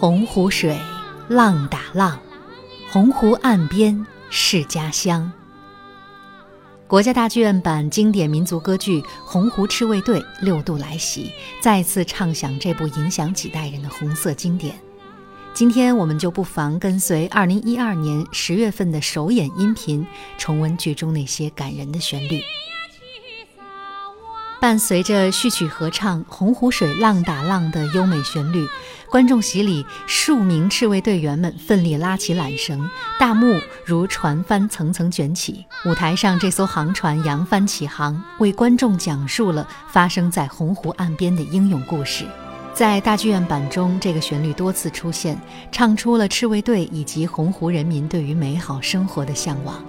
洪湖水，浪打浪，洪湖岸边是家乡。国家大剧院版经典民族歌剧《洪湖赤卫队》六度来袭，再次唱响这部影响几代人的红色经典。今天我们就不妨跟随2012年十月份的首演音频，重温剧中那些感人的旋律。伴随着序曲合唱《洪湖水浪打浪》的优美旋律，观众席里数名赤卫队员们奋力拉起缆绳，大幕如船帆层层卷起。舞台上这艘航船扬帆起航，为观众讲述了发生在洪湖岸边的英勇故事。在大剧院版中，这个旋律多次出现，唱出了赤卫队以及洪湖人民对于美好生活的向往。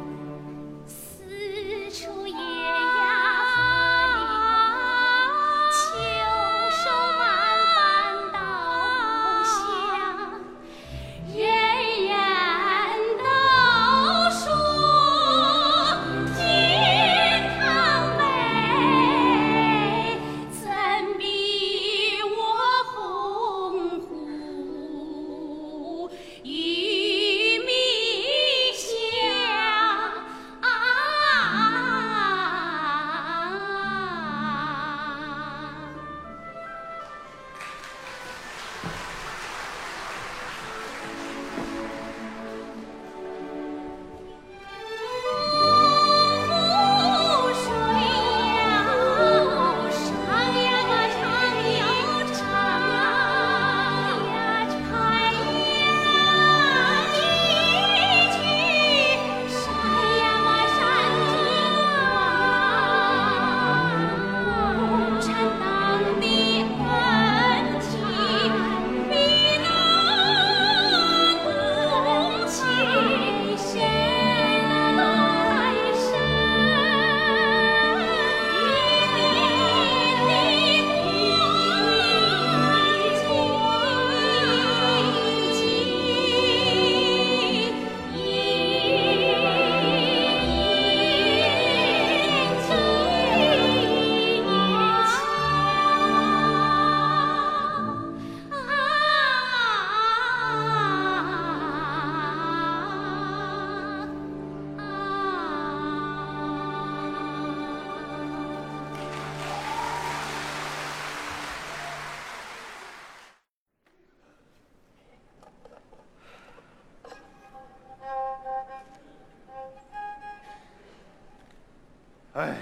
哎，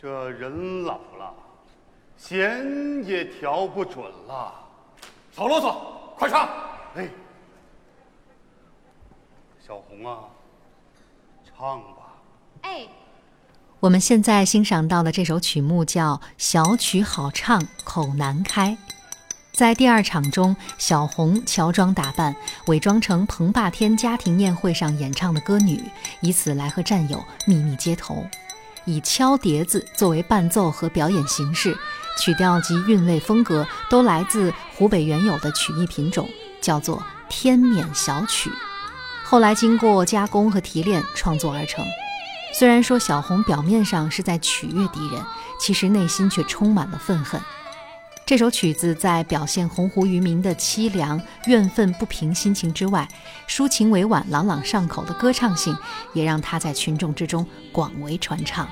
这人老了，弦也调不准了。少啰嗦，快唱！哎，小红啊，唱吧。哎，我们现在欣赏到的这首曲目叫《小曲好唱口难开》。在第二场中，小红乔装打扮，伪装成彭霸天家庭宴会上演唱的歌女，以此来和战友秘密接头。以敲碟子作为伴奏和表演形式，曲调及韵味风格都来自湖北原有的曲艺品种，叫做天冕小曲。后来经过加工和提炼创作而成。虽然说小红表面上是在取悦敌人，其实内心却充满了愤恨。这首曲子在表现洪湖渔民的凄凉、怨愤不平心情之外，抒情委婉、朗朗上口的歌唱性，也让他在群众之中广为传唱。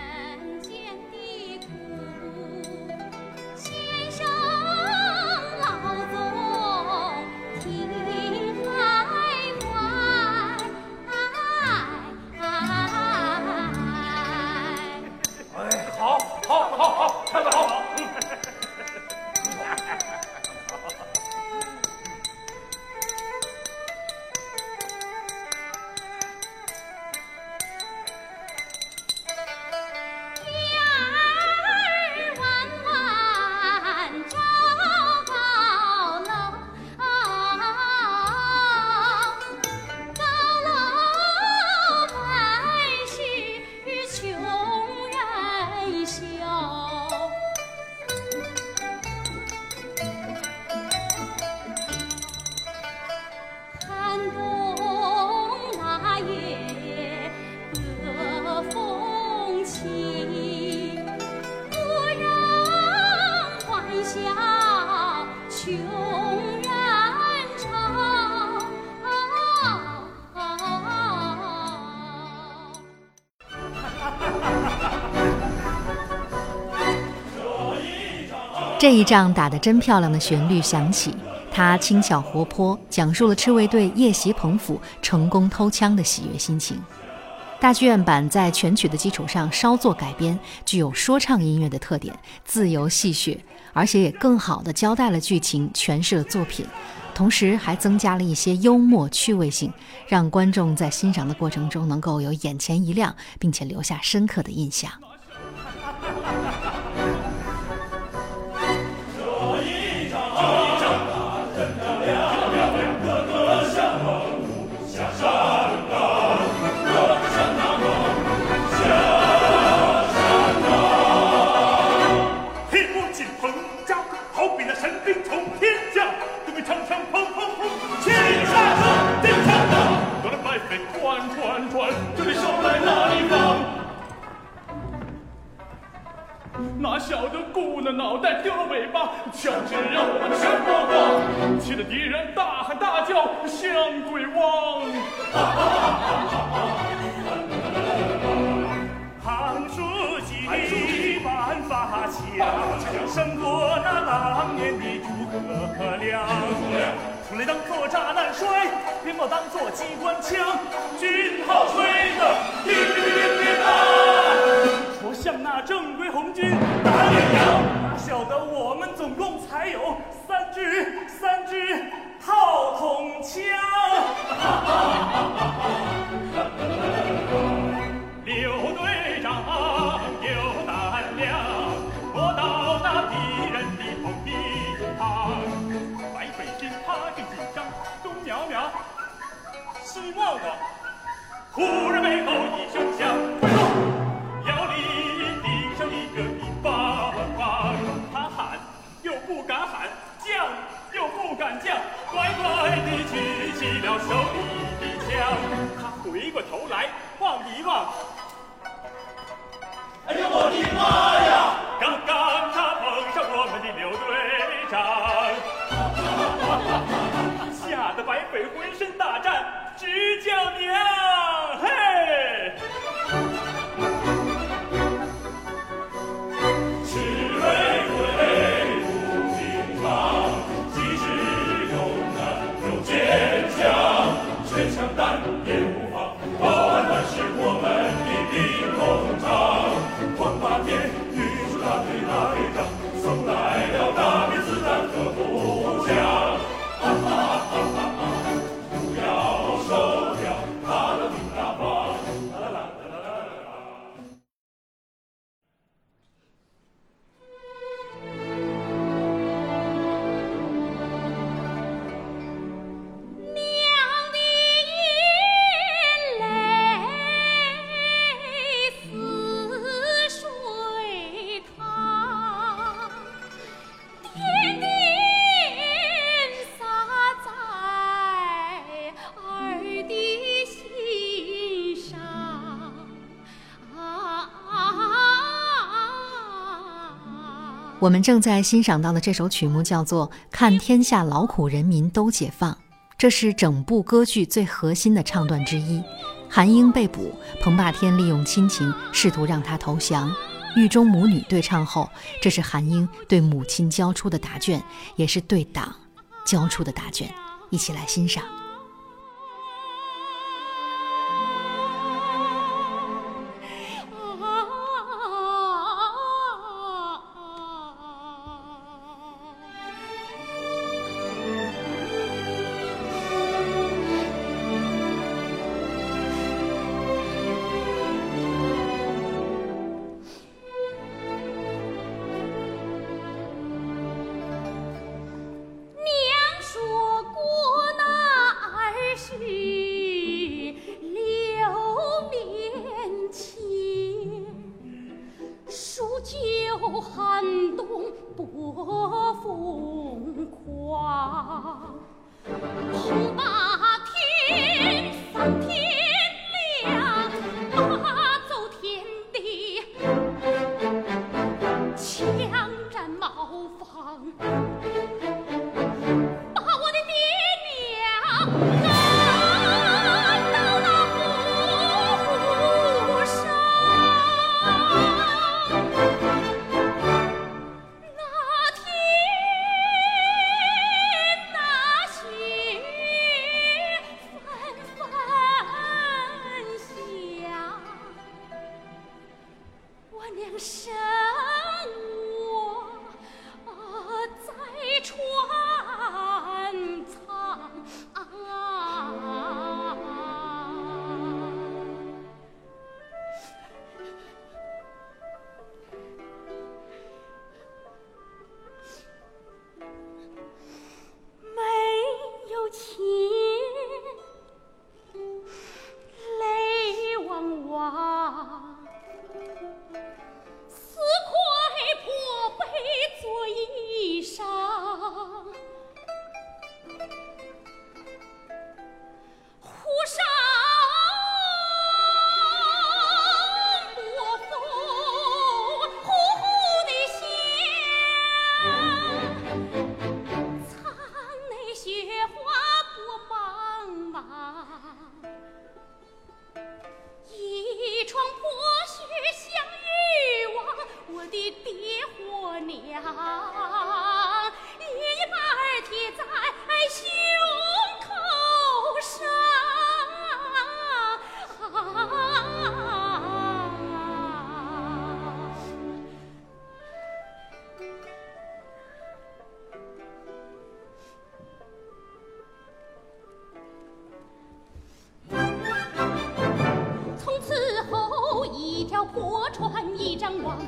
这一仗打得真漂亮的旋律响起，它轻巧活泼，讲述了赤卫队夜袭彭府成功偷枪的喜悦心情。大剧院版在全曲的基础上稍作改编，具有说唱音乐的特点，自由戏谑，而且也更好地交代了剧情，诠释了作品，同时还增加了一些幽默趣味性，让观众在欣赏的过程中能够有眼前一亮，并且留下深刻的印象。转转转，这里烧来哪晓得顾那脑袋丢了尾巴，枪支让我们全剥光，气得敌人大喊大叫像鬼王。唐书记办法强，胜过那当年的诸葛亮。出来当作炸弹摔，别莫当做机关枪，Mom! 我们正在欣赏到的这首曲目叫做《看天下劳苦人民都解放》，这是整部歌剧最核心的唱段之一。韩英被捕，彭霸天利用亲情试图让他投降。狱中母女对唱后，这是韩英对母亲交出的答卷，也是对党交出的答卷。一起来欣赏。破船一张网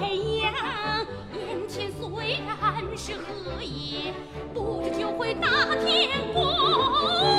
太阳眼前虽然是荷叶，不知就会打天光。